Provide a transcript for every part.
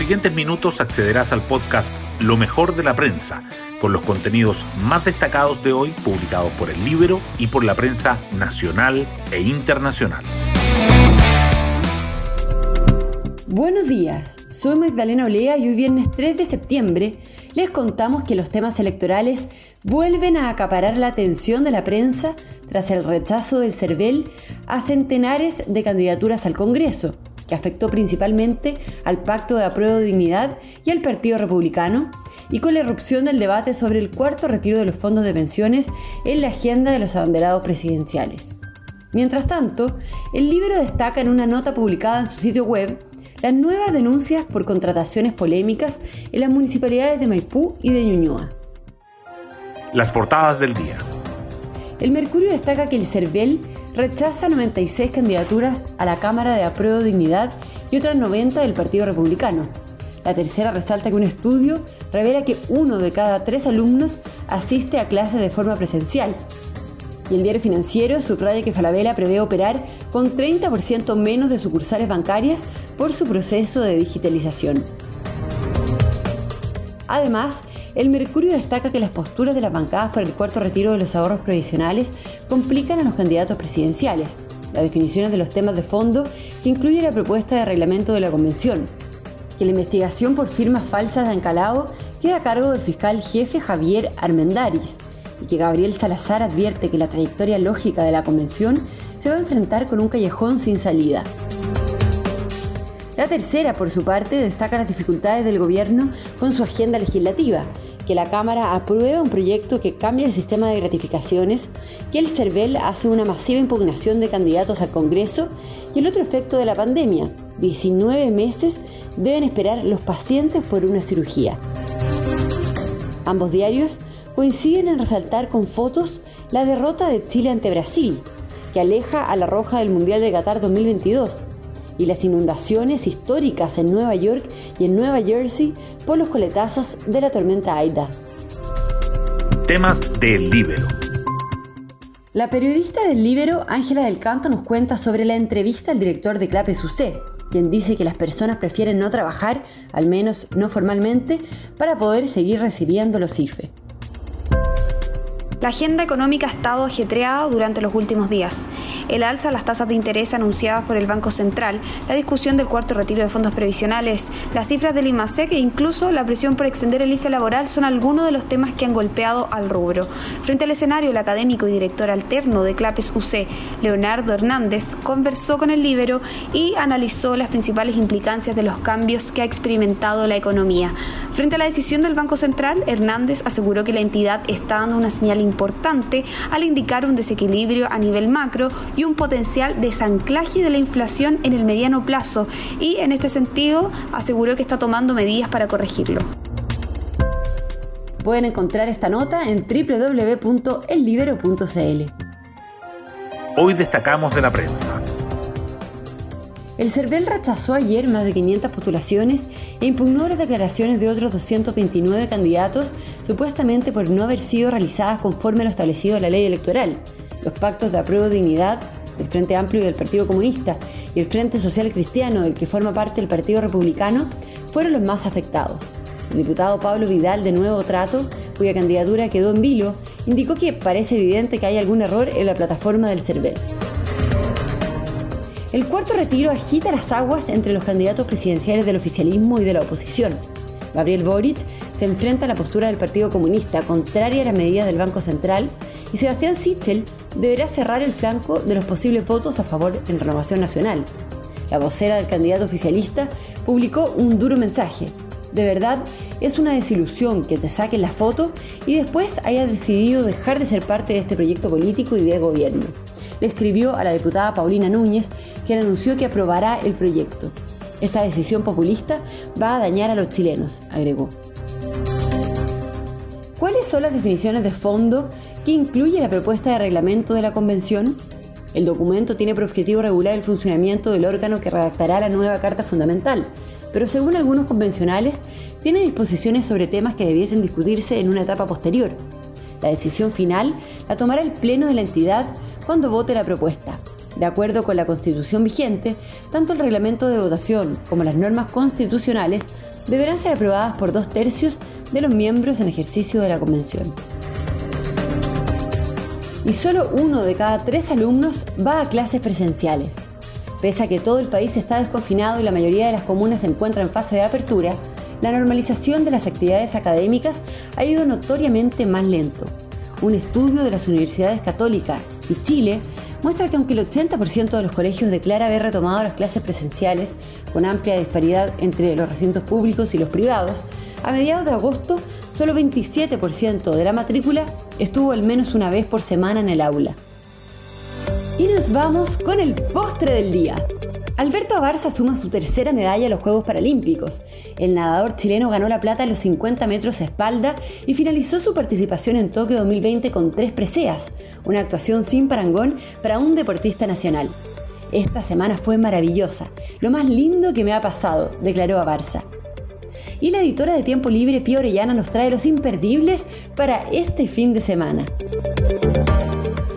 siguientes minutos accederás al podcast Lo mejor de la prensa, con los contenidos más destacados de hoy publicados por el Libro y por la prensa nacional e internacional. Buenos días, soy Magdalena Olea y hoy viernes 3 de septiembre les contamos que los temas electorales vuelven a acaparar la atención de la prensa tras el rechazo del CERVEL a centenares de candidaturas al Congreso, que afectó principalmente al Pacto de Apruebo de Dignidad y al Partido Republicano, y con la erupción del debate sobre el cuarto retiro de los fondos de pensiones en la agenda de los abanderados presidenciales. Mientras tanto, el libro destaca en una nota publicada en su sitio web las nuevas denuncias por contrataciones polémicas en las municipalidades de Maipú y de Ñuñoa. Las portadas del día. El Mercurio destaca que el CERVEL rechaza 96 candidaturas a la Cámara de Apruebo Dignidad y otras 90 del Partido Republicano. La tercera resalta que un estudio revela que uno de cada tres alumnos asiste a clases de forma presencial. Y el diario financiero subraya que Falabella prevé operar con 30% menos de sucursales bancarias por su proceso de digitalización. Además, el Mercurio destaca que las posturas de las bancadas por el cuarto retiro de los ahorros provisionales complican a los candidatos presidenciales. Las definiciones de los temas de fondo que incluye la propuesta de reglamento de la convención. Que la investigación por firmas falsas de Ancalao queda a cargo del fiscal jefe Javier Armendaris y que Gabriel Salazar advierte que la trayectoria lógica de la convención se va a enfrentar con un callejón sin salida. La tercera, por su parte, destaca las dificultades del gobierno con su agenda legislativa, que la Cámara aprueba un proyecto que cambia el sistema de gratificaciones, que el CERVEL hace una masiva impugnación de candidatos al Congreso y el otro efecto de la pandemia, 19 meses deben esperar los pacientes por una cirugía. Ambos diarios coinciden en resaltar con fotos la derrota de Chile ante Brasil, que aleja a la Roja del Mundial de Qatar 2022 y las inundaciones históricas en Nueva York y en Nueva Jersey por los coletazos de la tormenta Aida. Temas del Libero. La periodista del Libero, Ángela del Canto, nos cuenta sobre la entrevista al director de Clape Sucé, quien dice que las personas prefieren no trabajar, al menos no formalmente, para poder seguir recibiendo los IFE. La agenda económica ha estado ajetreada durante los últimos días. El alza de las tasas de interés anunciadas por el Banco Central, la discusión del cuarto retiro de fondos previsionales, las cifras del IMASEC e incluso la presión por extender el IFE laboral son algunos de los temas que han golpeado al rubro. Frente al escenario, el académico y director alterno de CLAPES UC, Leonardo Hernández, conversó con el Libero y analizó las principales implicancias de los cambios que ha experimentado la economía. Frente a la decisión del Banco Central, Hernández aseguró que la entidad está dando una señal importante al indicar un desequilibrio a nivel macro y un potencial desanclaje de la inflación en el mediano plazo y en este sentido aseguró que está tomando medidas para corregirlo. Pueden encontrar esta nota en www.ellibero.cl. Hoy destacamos de la prensa. El CERVEL rechazó ayer más de 500 postulaciones e impugnó las declaraciones de otros 229 candidatos supuestamente por no haber sido realizadas conforme a lo establecido en la ley electoral. Los pactos de apruebo de dignidad del Frente Amplio y del Partido Comunista y el Frente Social Cristiano, del que forma parte el Partido Republicano, fueron los más afectados. El diputado Pablo Vidal de Nuevo Trato, cuya candidatura quedó en vilo, indicó que parece evidente que hay algún error en la plataforma del CERVEL. El cuarto retiro agita las aguas entre los candidatos presidenciales del oficialismo y de la oposición. Gabriel Boric se enfrenta a la postura del Partido Comunista, contraria a las medidas del Banco Central, y Sebastián Sichel deberá cerrar el flanco de los posibles votos a favor en Renovación Nacional. La vocera del candidato oficialista publicó un duro mensaje. De verdad, es una desilusión que te saquen la foto y después hayas decidido dejar de ser parte de este proyecto político y de gobierno le escribió a la diputada Paulina Núñez, quien anunció que aprobará el proyecto. Esta decisión populista va a dañar a los chilenos, agregó. ¿Cuáles son las definiciones de fondo que incluye la propuesta de reglamento de la Convención? El documento tiene por objetivo regular el funcionamiento del órgano que redactará la nueva Carta Fundamental, pero según algunos convencionales, tiene disposiciones sobre temas que debiesen discutirse en una etapa posterior. La decisión final la tomará el Pleno de la entidad cuando vote la propuesta. De acuerdo con la constitución vigente, tanto el reglamento de votación como las normas constitucionales deberán ser aprobadas por dos tercios de los miembros en ejercicio de la Convención. Y solo uno de cada tres alumnos va a clases presenciales. Pese a que todo el país está desconfinado y la mayoría de las comunas se encuentran en fase de apertura, la normalización de las actividades académicas ha ido notoriamente más lento. Un estudio de las universidades católicas y Chile muestra que aunque el 80% de los colegios declara haber retomado las clases presenciales, con amplia disparidad entre los recintos públicos y los privados, a mediados de agosto solo 27% de la matrícula estuvo al menos una vez por semana en el aula. Y nos vamos con el postre del día. Alberto Abarza suma su tercera medalla en los Juegos Paralímpicos. El nadador chileno ganó la plata en los 50 metros a espalda y finalizó su participación en Tokio 2020 con tres preseas, una actuación sin parangón para un deportista nacional. Esta semana fue maravillosa, lo más lindo que me ha pasado, declaró Abarza. Y la editora de Tiempo Libre, Pia Orellana, nos trae los imperdibles para este fin de semana.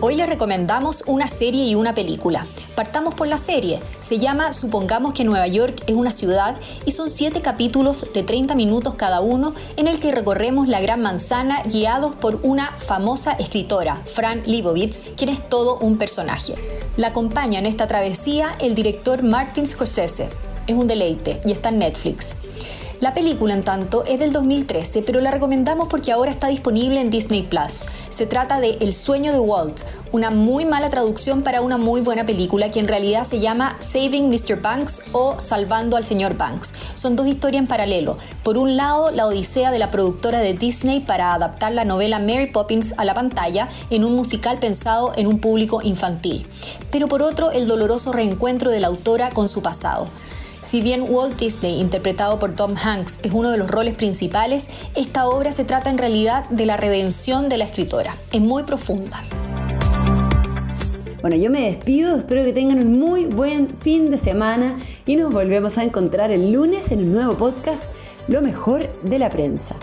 Hoy le recomendamos una serie y una película. Partamos por la serie. Se llama Supongamos que Nueva York es una ciudad y son siete capítulos de 30 minutos cada uno en el que recorremos la Gran Manzana guiados por una famosa escritora, Fran Lebowitz, quien es todo un personaje. La acompaña en esta travesía el director Martin Scorsese. Es un deleite y está en Netflix. La película, en tanto, es del 2013, pero la recomendamos porque ahora está disponible en Disney Plus. Se trata de El sueño de Walt, una muy mala traducción para una muy buena película que en realidad se llama Saving Mr. Banks o Salvando al señor Banks. Son dos historias en paralelo. Por un lado, la odisea de la productora de Disney para adaptar la novela Mary Poppins a la pantalla en un musical pensado en un público infantil. Pero por otro, el doloroso reencuentro de la autora con su pasado. Si bien Walt Disney, interpretado por Tom Hanks, es uno de los roles principales, esta obra se trata en realidad de la redención de la escritora. Es muy profunda. Bueno, yo me despido, espero que tengan un muy buen fin de semana y nos volvemos a encontrar el lunes en un nuevo podcast, Lo mejor de la prensa.